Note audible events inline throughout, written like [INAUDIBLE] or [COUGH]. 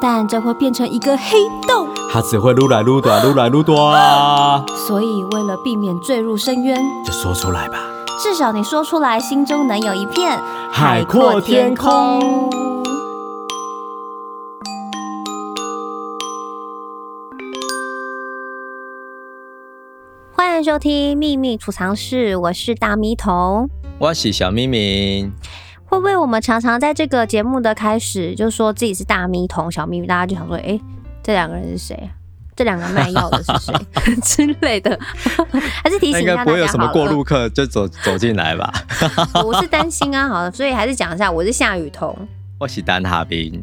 但这会变成一个黑洞，它只会撸来撸短，撸来撸短。所以为了避免坠入深渊，就说出来吧。至少你说出来，心中能有一片海阔天空。欢迎收听秘密储藏室，我是大咪童。我是小咪明，会不会我们常常在这个节目的开始就说自己是大咪童、小咪咪，大家就想说，哎，这两个人是谁？这两个卖药的是谁 [LAUGHS] 之类的？[LAUGHS] 还是提醒一下大家，应该不会有什么过路客就走走进来吧？[LAUGHS] 我是担心啊，好，所以还是讲一下，我是夏雨桐，我是丹哈斌，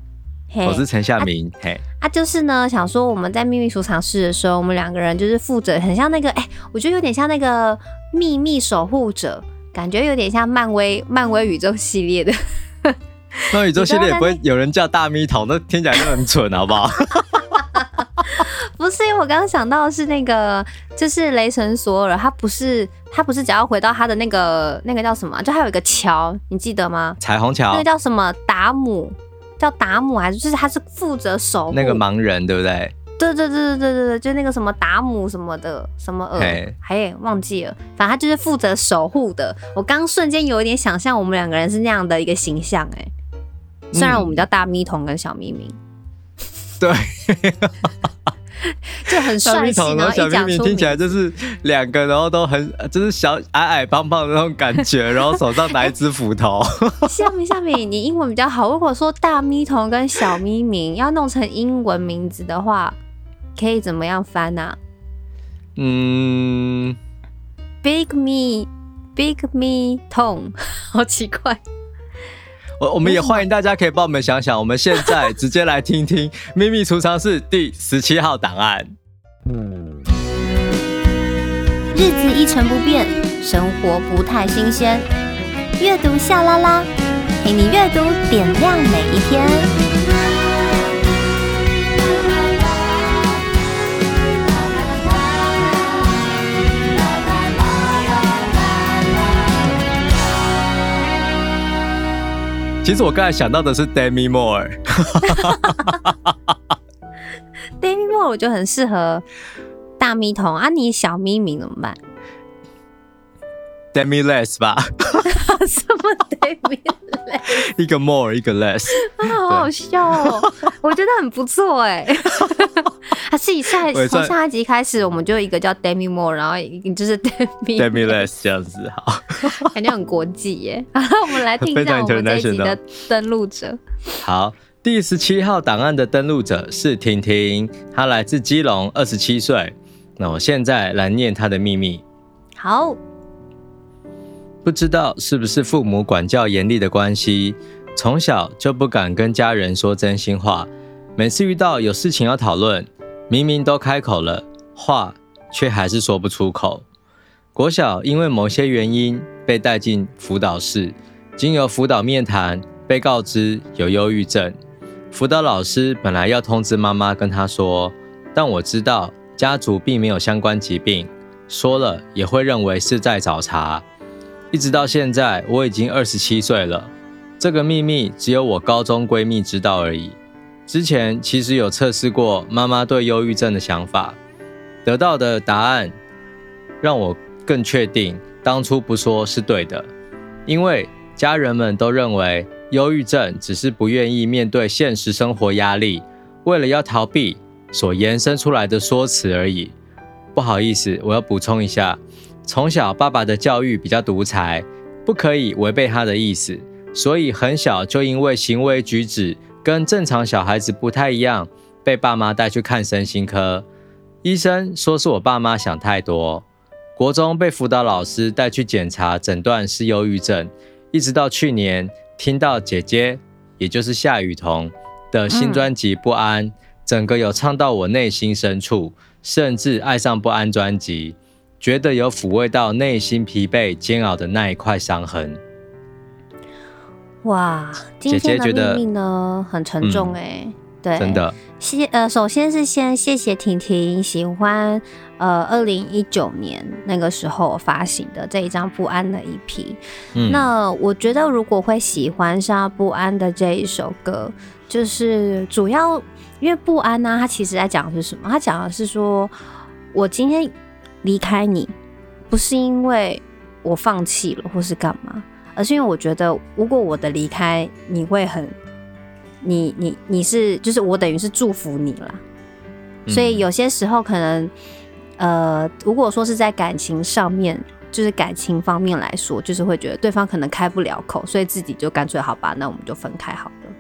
我是陈夏明，嘿，啊，就是呢，想说我们在秘密储藏室的时候，我们两个人就是负责，很像那个，哎，我觉得有点像那个秘密守护者。感觉有点像漫威漫威宇宙系列的，漫威宇宙系列也不会有人叫大咪童，那听起来就很蠢，好不好？[LAUGHS] 不是，因为我刚刚想到的是那个，就是雷神索尔，他不是他不是只要回到他的那个那个叫什么，就还有一个桥，你记得吗？彩虹桥，那个叫什么？达姆，叫达姆还是就是他是负责守护。那个盲人，对不对？对对对对对对对，就那个什么达姆什么的什么尔，还忘记了，反正他就是负责守护的。我刚瞬间有一点想象，我们两个人是那样的一个形象，哎，虽然我们叫大咪童跟小咪咪，对，就很帅气，然后小咪咪听起来就是两个，然后都很就是小矮矮胖胖的那种感觉，然后手上拿一只斧头。夏咪夏咪，你英文比较好，如果说大咪童跟小咪咪要弄成英文名字的话。可以怎么样翻啊？嗯，Big Me, Big Me Tom，[LAUGHS] 好奇怪。我我们也欢迎大家可以帮我们想想，我们现在直接来听听秘密储藏室第十七号档案。日子一成不变，生活不太新鲜。阅读夏拉拉，陪你阅读点亮每一天。其实我刚才想到的是 Demi Moore，Demi [LAUGHS] Moore 我觉得很适合大咪童。啊，你小咪咪怎么办？？Demi Less 吧？[LAUGHS] 什么 Demi Less？[LAUGHS] 一个 More，一个 Less，[LAUGHS] 啊好好笑哦！我觉得很不错哎。还是以下从下一集开始，我们就一个叫 Demi Moore，然后就是 Demi Demi Less 这样子，好，感觉很国际耶。我们来听一下我们这一集的登录者。好，第十七号档案的登录者是婷婷，她来自基隆，二十七岁。那我现在来念她的秘密。好，不知道是不是父母管教严厉的关系，从小就不敢跟家人说真心话。每次遇到有事情要讨论，明明都开口了，话却还是说不出口。国小因为某些原因被带进辅导室，经由辅导面谈，被告知有忧郁症。辅导老师本来要通知妈妈跟她说，但我知道家族并没有相关疾病，说了也会认为是在找茬。一直到现在，我已经二十七岁了，这个秘密只有我高中闺蜜知道而已。之前其实有测试过妈妈对忧郁症的想法，得到的答案让我更确定当初不说是对的，因为家人们都认为忧郁症只是不愿意面对现实生活压力，为了要逃避所延伸出来的说辞而已。不好意思，我要补充一下，从小爸爸的教育比较独裁，不可以违背他的意思，所以很小就因为行为举止。跟正常小孩子不太一样，被爸妈带去看身心科，医生说是我爸妈想太多。国中被辅导老师带去检查，诊断是忧郁症。一直到去年听到姐姐，也就是夏雨桐的新专辑《不安》，整个有唱到我内心深处，甚至爱上不安专辑，觉得有抚慰到内心疲惫煎熬的那一块伤痕。哇，今天的秘密呢，很沉重哎。嗯对，真的。谢呃，首先是先谢谢婷婷喜欢呃，二零一九年那个时候发行的这一张不安的一批。嗯，那我觉得如果会喜欢上不安的这一首歌，就是主要因为不安呢、啊，它其实在讲的是什么？它讲的是说我今天离开你，不是因为我放弃了或是干嘛，而是因为我觉得如果我的离开你会很。你你你是就是我等于是祝福你了，所以有些时候可能，呃，如果说是在感情上面，就是感情方面来说，就是会觉得对方可能开不了口，所以自己就干脆好吧，那我们就分开好了，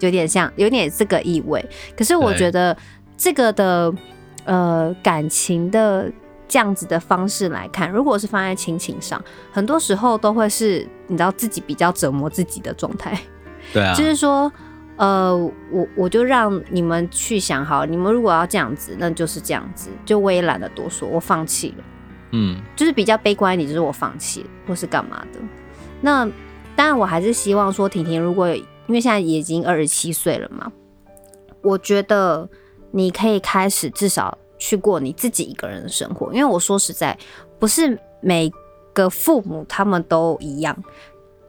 有点像有点这个意味。可是我觉得这个的呃感情的这样子的方式来看，如果是放在亲情上，很多时候都会是你知道自己比较折磨自己的状态，对啊，[LAUGHS] 就是说。呃，我我就让你们去想好，你们如果要这样子，那就是这样子，就我也懒得多说，我放弃了。嗯，就是比较悲观一点，就是我放弃了，或是干嘛的。那当然，我还是希望说，婷婷如果因为现在也已经二十七岁了嘛，我觉得你可以开始至少去过你自己一个人的生活，因为我说实在，不是每个父母他们都一样，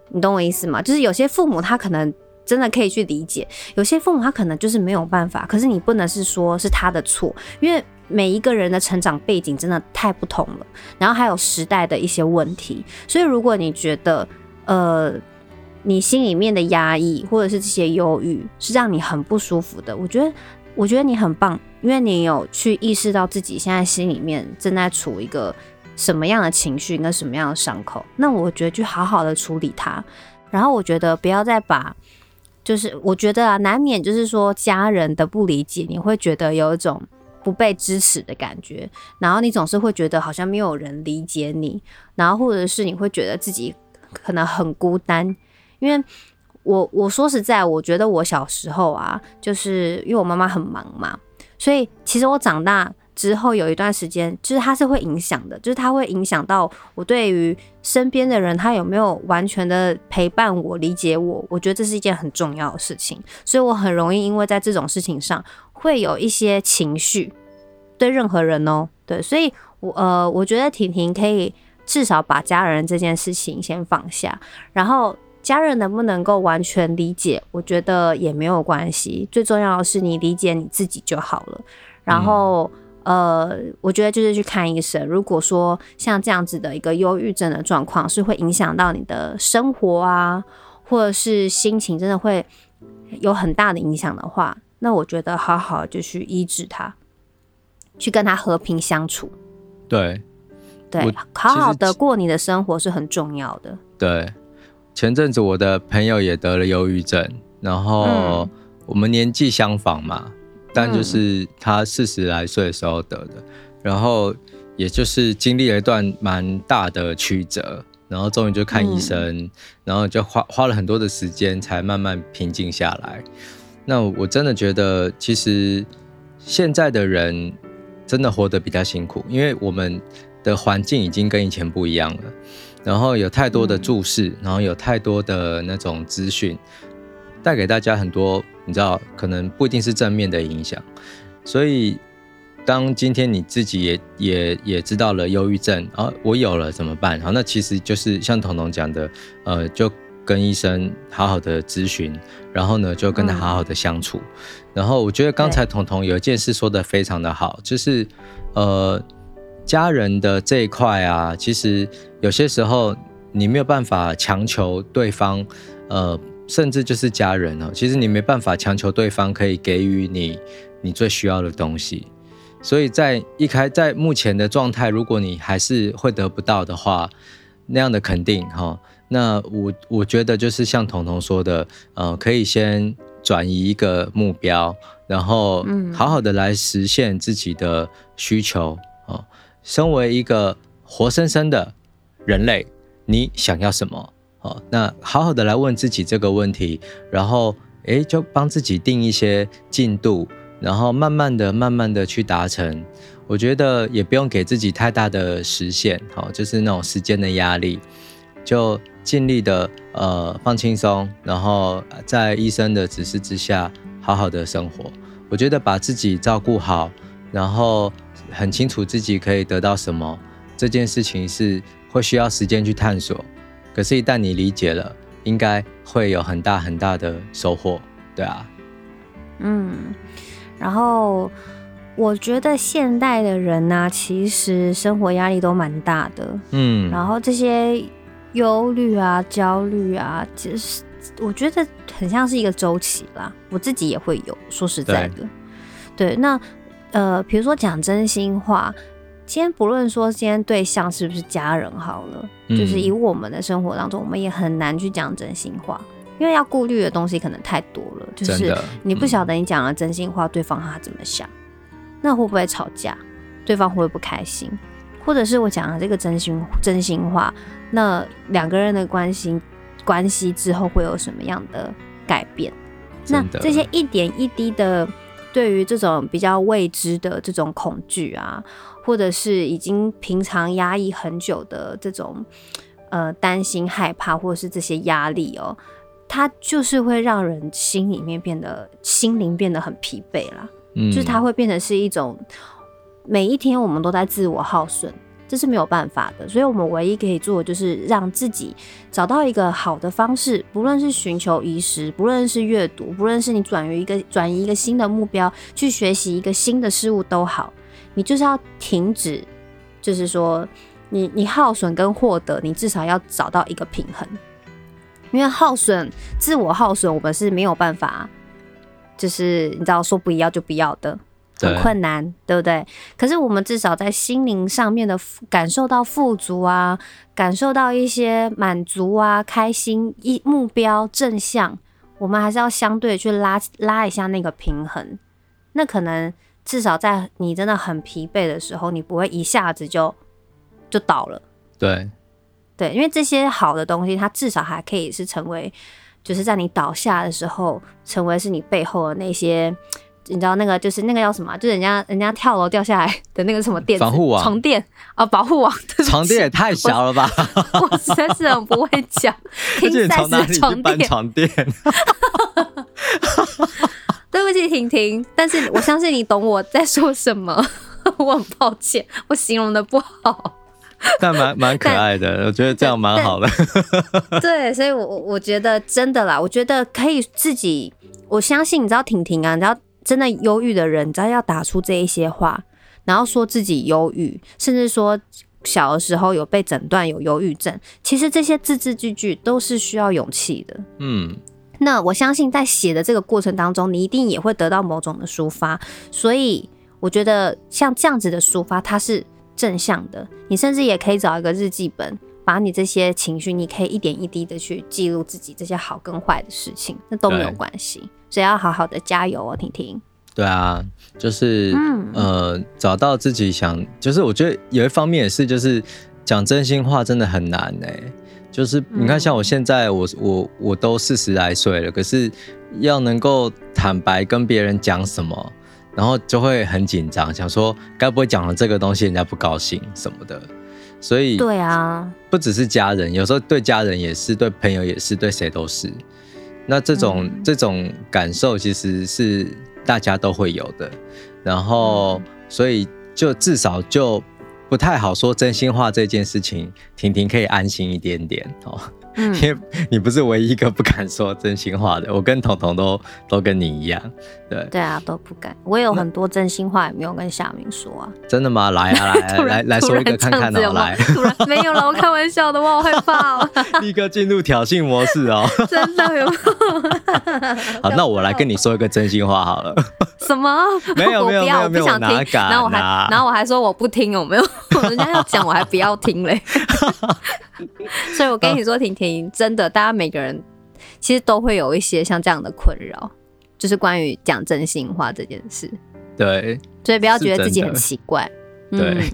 你懂我意思吗？就是有些父母他可能。真的可以去理解，有些父母他可能就是没有办法，可是你不能是说是他的错，因为每一个人的成长背景真的太不同了，然后还有时代的一些问题，所以如果你觉得呃你心里面的压抑或者是这些忧郁是让你很不舒服的，我觉得我觉得你很棒，因为你有去意识到自己现在心里面正在处一个什么样的情绪跟什么样的伤口，那我觉得就好好的处理它，然后我觉得不要再把。就是我觉得啊，难免就是说家人的不理解，你会觉得有一种不被支持的感觉，然后你总是会觉得好像没有人理解你，然后或者是你会觉得自己可能很孤单，因为我我说实在，我觉得我小时候啊，就是因为我妈妈很忙嘛，所以其实我长大。之后有一段时间，就是它是会影响的，就是它会影响到我对于身边的人，他有没有完全的陪伴我、理解我。我觉得这是一件很重要的事情，所以我很容易因为在这种事情上会有一些情绪，对任何人哦，对，所以我呃，我觉得婷婷可以至少把家人这件事情先放下，然后家人能不能够完全理解，我觉得也没有关系，最重要的是你理解你自己就好了，然后。嗯呃，我觉得就是去看医生。如果说像这样子的一个忧郁症的状况，是会影响到你的生活啊，或者是心情，真的会有很大的影响的话，那我觉得好好就去医治它，去跟他和平相处。对，对，好好的过你的生活是很重要的。对，前阵子我的朋友也得了忧郁症，然后我们年纪相仿嘛。但就是他四十来岁的时候得的，然后也就是经历了一段蛮大的曲折，然后终于就看医生，然后就花花了很多的时间才慢慢平静下来。那我真的觉得，其实现在的人真的活得比较辛苦，因为我们的环境已经跟以前不一样了，然后有太多的注视，然后有太多的那种资讯，带给大家很多。你知道，可能不一定是正面的影响，所以当今天你自己也也也知道了忧郁症啊，我有了怎么办？好，那其实就是像彤彤讲的，呃，就跟医生好好的咨询，然后呢，就跟他好好的相处。嗯、然后我觉得刚才彤彤有一件事说的非常的好，就是呃，家人的这一块啊，其实有些时候你没有办法强求对方，呃。甚至就是家人哦，其实你没办法强求对方可以给予你你最需要的东西，所以在一开在目前的状态，如果你还是会得不到的话，那样的肯定哈，那我我觉得就是像彤彤说的，呃，可以先转移一个目标，然后好好的来实现自己的需求哦。身为一个活生生的人类，你想要什么？哦，那好好的来问自己这个问题，然后诶，就帮自己定一些进度，然后慢慢的、慢慢的去达成。我觉得也不用给自己太大的时限，好，就是那种时间的压力，就尽力的呃放轻松，然后在医生的指示之下，好好的生活。我觉得把自己照顾好，然后很清楚自己可以得到什么，这件事情是会需要时间去探索。可是，一旦你理解了，应该会有很大很大的收获，对啊。嗯，然后我觉得现代的人呢、啊，其实生活压力都蛮大的。嗯，然后这些忧虑啊、焦虑啊，其实我觉得很像是一个周期啦。我自己也会有，说实在的。对，对，那呃，比如说讲真心话，先不论说今天对象是不是家人好了，嗯、就是以我们的生活当中，我们也很难去讲真心话。因为要顾虑的东西可能太多了，就是你不晓得你讲了真心话，嗯、对方他怎么想，那会不会吵架？对方会不会不开心？或者是我讲了这个真心真心话，那两个人的关系关系之后会有什么样的改变？那这些一点一滴的，对于这种比较未知的这种恐惧啊，或者是已经平常压抑很久的这种呃担心、害怕，或者是这些压力哦。它就是会让人心里面变得心灵变得很疲惫啦，嗯，就是它会变成是一种每一天我们都在自我耗损，这是没有办法的。所以我们唯一可以做的就是让自己找到一个好的方式，不论是寻求医师，不论是阅读，不论是你转移一个转移一个新的目标，去学习一个新的事物都好，你就是要停止，就是说你你耗损跟获得，你至少要找到一个平衡。因为耗损，自我耗损，我们是没有办法，就是你知道，说不要就不要的，很困难，对，对不对？可是我们至少在心灵上面的感受到富足啊，感受到一些满足啊、开心、一目标正向，我们还是要相对去拉拉一下那个平衡。那可能至少在你真的很疲惫的时候，你不会一下子就就倒了。对。对，因为这些好的东西，它至少还可以是成为，就是在你倒下的时候，成为是你背后的那些，你知道那个就是那个叫什么？就是人家人家跳楼掉下来的那个什么垫子？防护网、床垫啊，保护网。床垫也太小了吧！我，我实在是很不会讲，[LAUGHS] 床垫。床垫。[LAUGHS] 对不起，婷婷，但是我相信你懂我在说什么。[LAUGHS] 我很抱歉，我形容的不好。但蛮蛮可爱的，我觉得这样蛮好的。对，所以我我我觉得真的啦，我觉得可以自己，我相信你知道婷婷啊，你知道真的忧郁的人，你知道要打出这一些话，然后说自己忧郁，甚至说小的时候有被诊断有忧郁症，其实这些字字句句都是需要勇气的。嗯，那我相信在写的这个过程当中，你一定也会得到某种的抒发，所以我觉得像这样子的抒发，它是。正向的，你甚至也可以找一个日记本，把你这些情绪，你可以一点一滴的去记录自己这些好跟坏的事情，那都没有关系。对所以要好好的加油哦，婷婷。对啊，就是、嗯、呃，找到自己想，就是我觉得有一方面也是，就是讲真心话真的很难哎。就是你看，像我现在我，我我我都四十来岁了，可是要能够坦白跟别人讲什么。然后就会很紧张，想说该不会讲了这个东西人家不高兴什么的，所以对啊，不只是家人，有时候对家人也是，对朋友也是，对谁都是。那这种、嗯、这种感受其实是大家都会有的，然后所以就至少就不太好说真心话这件事情，婷婷可以安心一点点哦。嗯，因为你不是唯一一个不敢说真心话的，我跟彤彤都都跟你一样，对对啊，都不敢。我有很多真心话也没有跟夏明说啊。真的吗？来啊，来 [LAUGHS] 来来说一个看看哦，来。突然没有了，我开玩笑的，我好害怕哦。[LAUGHS] [LAUGHS] 立刻进入挑衅模式哦。真的有。好，那我来跟你说一个真心话好了。什么？没有没有没有，我不想听。然后我还然后我还说我不听，有没有？人家要讲我还不要听嘞。[LAUGHS] 所以我跟你说，婷婷，真的，大家每个人其实都会有一些像这样的困扰，就是关于讲真心话这件事。对，所以不要觉得自己很奇怪。对，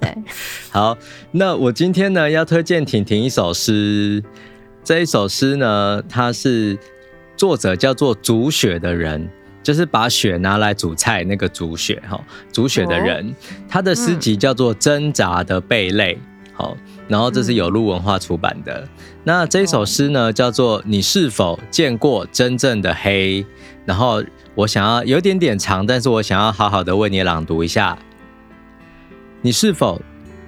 对。[LAUGHS] 好，那我今天呢要推荐婷婷一首诗。这一首诗呢，它是作者叫做煮雪的人，就是把雪拿来煮菜那个煮雪哈，煮雪的人，哦、他的诗集叫做《挣扎的贝类》好，然后这是有路文化出版的。嗯、那这一首诗呢，叫做《你是否见过真正的黑》，然后我想要有点点长，但是我想要好好的为你朗读一下。你是否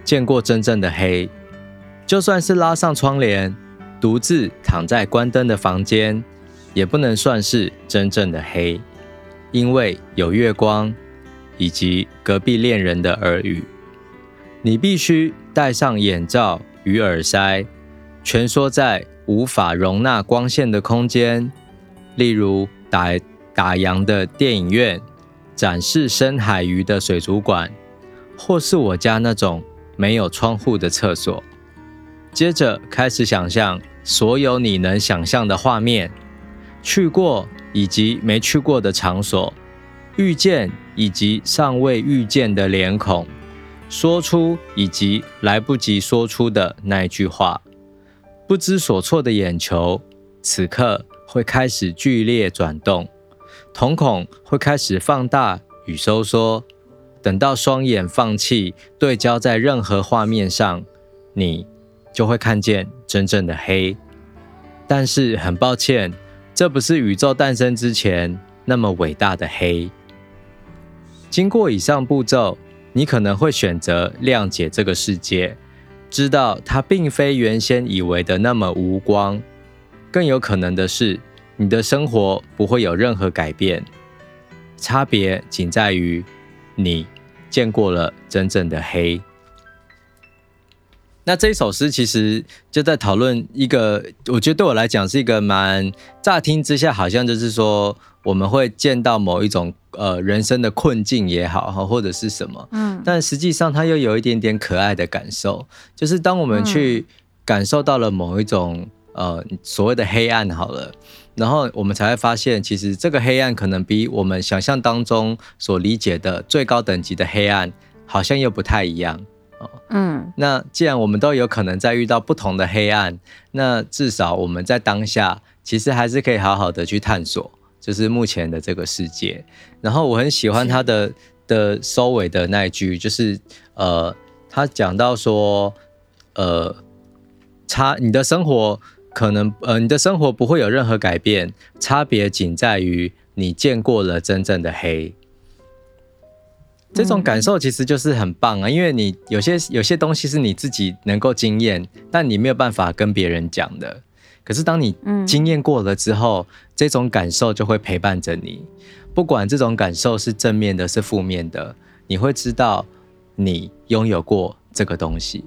见过真正的黑？就算是拉上窗帘，独自躺在关灯的房间，也不能算是真正的黑。因为有月光，以及隔壁恋人的耳语，你必须戴上眼罩与耳塞，蜷缩在无法容纳光线的空间，例如打打烊的电影院、展示深海鱼的水族馆，或是我家那种没有窗户的厕所。接着开始想象所有你能想象的画面，去过。以及没去过的场所，遇见以及尚未遇见的脸孔，说出以及来不及说出的那一句话，不知所措的眼球，此刻会开始剧烈转动，瞳孔会开始放大与收缩，等到双眼放弃对焦在任何画面上，你就会看见真正的黑。但是很抱歉。这不是宇宙诞生之前那么伟大的黑。经过以上步骤，你可能会选择谅解这个世界，知道它并非原先以为的那么无光。更有可能的是，你的生活不会有任何改变，差别仅在于你见过了真正的黑。那这一首诗其实就在讨论一个，我觉得对我来讲是一个蛮乍听之下好像就是说我们会见到某一种呃人生的困境也好哈，或者是什么，嗯，但实际上它又有一点点可爱的感受，就是当我们去感受到了某一种呃所谓的黑暗好了，然后我们才会发现，其实这个黑暗可能比我们想象当中所理解的最高等级的黑暗好像又不太一样。嗯，那既然我们都有可能在遇到不同的黑暗，那至少我们在当下其实还是可以好好的去探索，就是目前的这个世界。然后我很喜欢他的的收尾的那一句，就是呃，他讲到说，呃，差你的生活可能呃，你的生活不会有任何改变，差别仅在于你见过了真正的黑。这种感受其实就是很棒啊，因为你有些有些东西是你自己能够经验，但你没有办法跟别人讲的。可是当你经验过了之后，这种感受就会陪伴着你，不管这种感受是正面的，是负面的，你会知道你拥有过这个东西。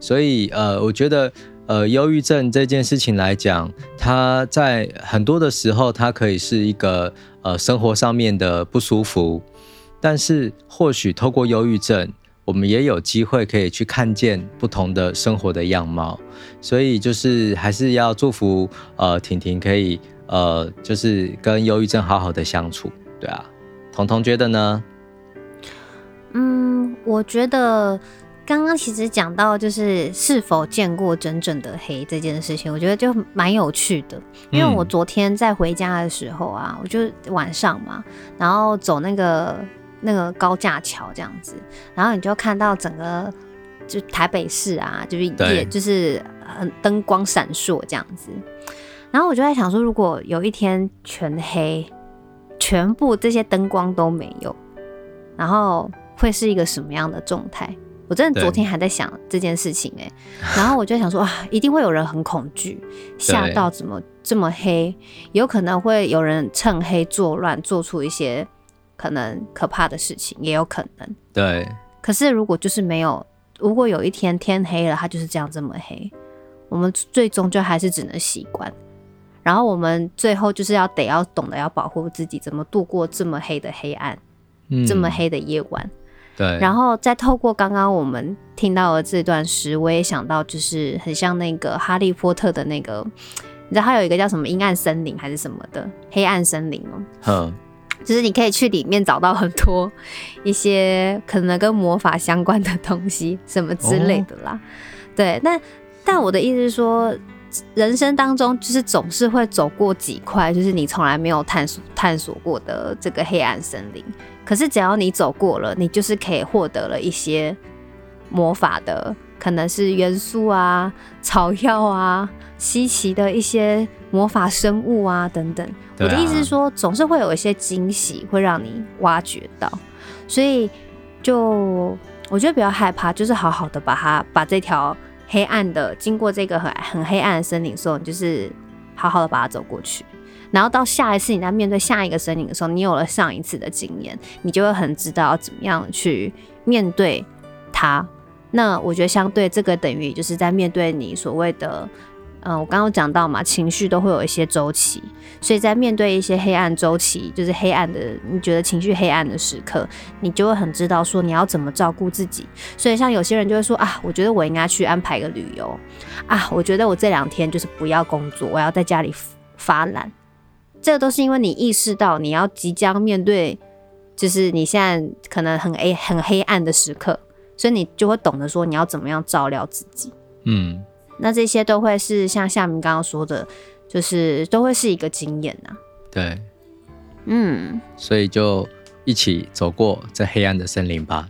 所以，呃，我觉得，呃，忧郁症这件事情来讲，它在很多的时候，它可以是一个呃生活上面的不舒服。但是，或许透过忧郁症，我们也有机会可以去看见不同的生活的样貌。所以，就是还是要祝福呃婷婷可以呃，就是跟忧郁症好好的相处，对啊。彤彤觉得呢？嗯，我觉得刚刚其实讲到就是是否见过真正的黑这件事情，我觉得就蛮有趣的。因为我昨天在回家的时候啊，我就晚上嘛，然后走那个。那个高架桥这样子，然后你就看到整个就台北市啊，就是也就是很灯光闪烁这样子。然后我就在想说，如果有一天全黑，全部这些灯光都没有，然后会是一个什么样的状态？我真的昨天还在想这件事情哎、欸，然后我就想说啊，一定会有人很恐惧，吓到怎么这么黑？有可能会有人趁黑作乱，做出一些。可能可怕的事情也有可能，对。可是如果就是没有，如果有一天天黑了，它就是这样这么黑，我们最终就还是只能习惯。然后我们最后就是要得要懂得要保护自己，怎么度过这么黑的黑暗，嗯，这么黑的夜晚。对。然后再透过刚刚我们听到的这段诗，我也想到就是很像那个哈利波特的那个，你知道他有一个叫什么阴暗森林还是什么的黑暗森林哦。嗯。就是你可以去里面找到很多一些可能跟魔法相关的东西，什么之类的啦。哦、对，那但我的意思是说，人生当中就是总是会走过几块，就是你从来没有探索探索过的这个黑暗森林。可是只要你走过了，你就是可以获得了一些魔法的，可能是元素啊、草药啊、稀奇的一些魔法生物啊等等。我的意思是说，总是会有一些惊喜会让你挖掘到，所以就我觉得不要害怕，就是好好的把它把这条。黑暗的，经过这个很很黑暗的森林的时候，你就是好好的把它走过去，然后到下一次你在面对下一个森林的时候，你有了上一次的经验，你就会很知道要怎么样去面对它。那我觉得相对这个等于就是在面对你所谓的。嗯，我刚刚讲到嘛，情绪都会有一些周期，所以在面对一些黑暗周期，就是黑暗的，你觉得情绪黑暗的时刻，你就会很知道说你要怎么照顾自己。所以像有些人就会说啊，我觉得我应该去安排个旅游啊，我觉得我这两天就是不要工作，我要在家里发懒。这个都是因为你意识到你要即将面对，就是你现在可能很黑很黑暗的时刻，所以你就会懂得说你要怎么样照料自己。嗯。那这些都会是像夏明刚刚说的，就是都会是一个经验呐。对，嗯，所以就一起走过这黑暗的森林吧。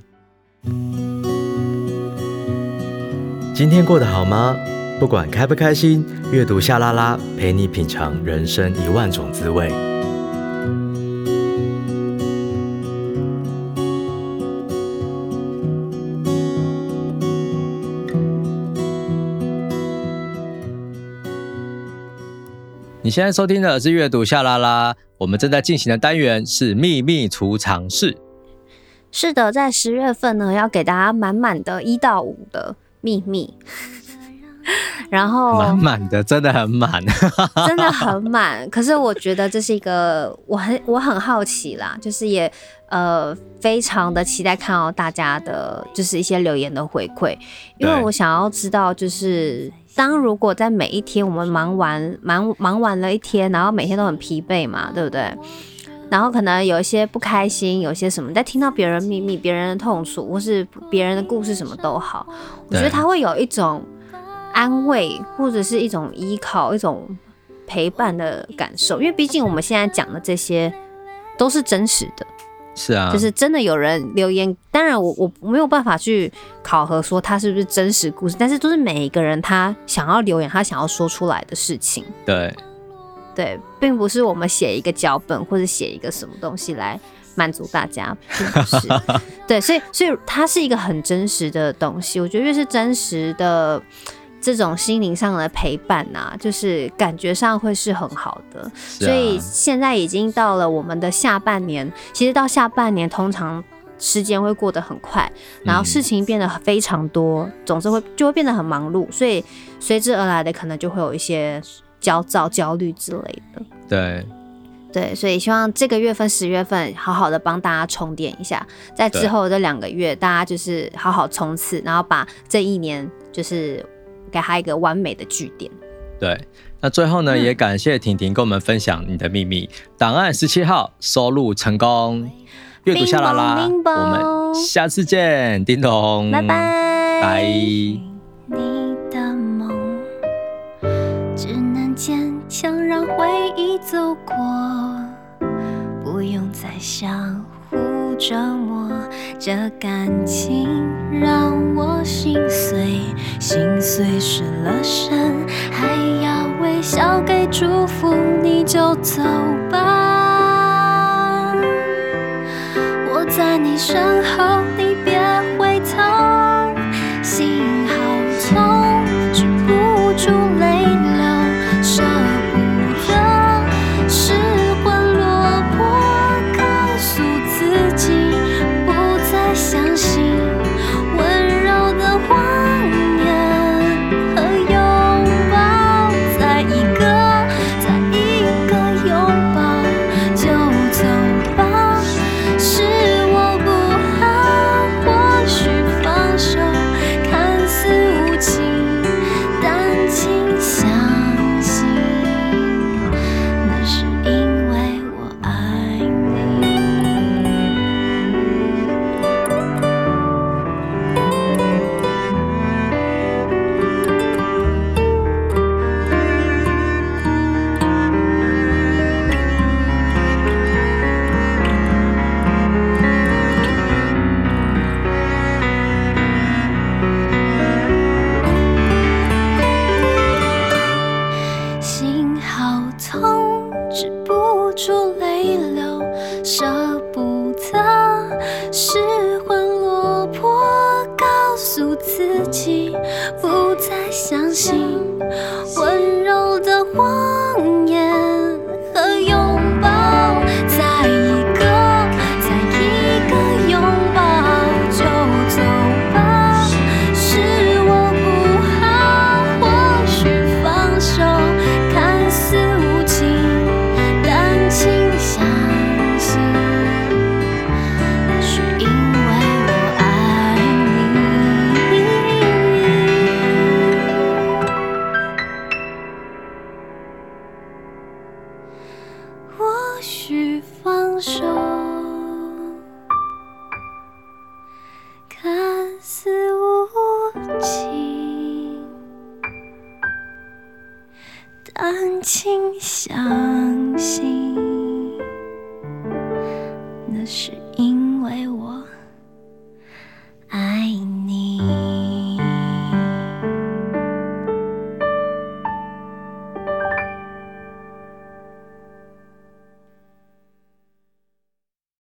今天过得好吗？不管开不开心，阅读夏拉拉陪你品尝人生一万种滋味。现在收听的是阅读夏拉拉，我们正在进行的单元是秘密储藏室。是的，在十月份呢，要给大家满满的一到五的秘密，[LAUGHS] 然后满满的，真的很满，[LAUGHS] 真的很满。可是我觉得这是一个，我很我很好奇啦，就是也呃非常的期待看到大家的，就是一些留言的回馈，因为我想要知道就是。当如果在每一天我们忙完忙忙完了一天，然后每天都很疲惫嘛，对不对？然后可能有一些不开心，有些什么，在听到别人秘密、别人的痛楚，或是别人的故事，什么都好，我觉得他会有一种安慰，或者是一种依靠、一种陪伴的感受。因为毕竟我们现在讲的这些都是真实的。是啊，就是真的有人留言，当然我我没有办法去考核说他是不是真实故事，但是都是每一个人他想要留言，他想要说出来的事情。对，对，并不是我们写一个脚本或者写一个什么东西来满足大家，并不是。[LAUGHS] 对，所以所以它是一个很真实的东西，我觉得越是真实的。这种心灵上的陪伴呐、啊，就是感觉上会是很好的。啊、所以现在已经到了我们的下半年，其实到下半年通常时间会过得很快，然后事情变得非常多，嗯、总是会就会变得很忙碌，所以随之而来的可能就会有一些焦躁、焦虑之类的。对，对，所以希望这个月份十月份好好的帮大家充电一下，在之后这两个月大家就是好好冲刺，然后把这一年就是。给他一个完美的句点。对，那最后呢，嗯、也感谢婷婷跟我们分享你的秘密档案十七号收录成功。阅读夏拉拉，我们下次见，叮咚，拜拜，拜。你的梦只能坚强让回忆走过，不用再相互折磨，这感情让我心碎。心碎失了神，还要微笑给祝福，你就走吧。我在你身后，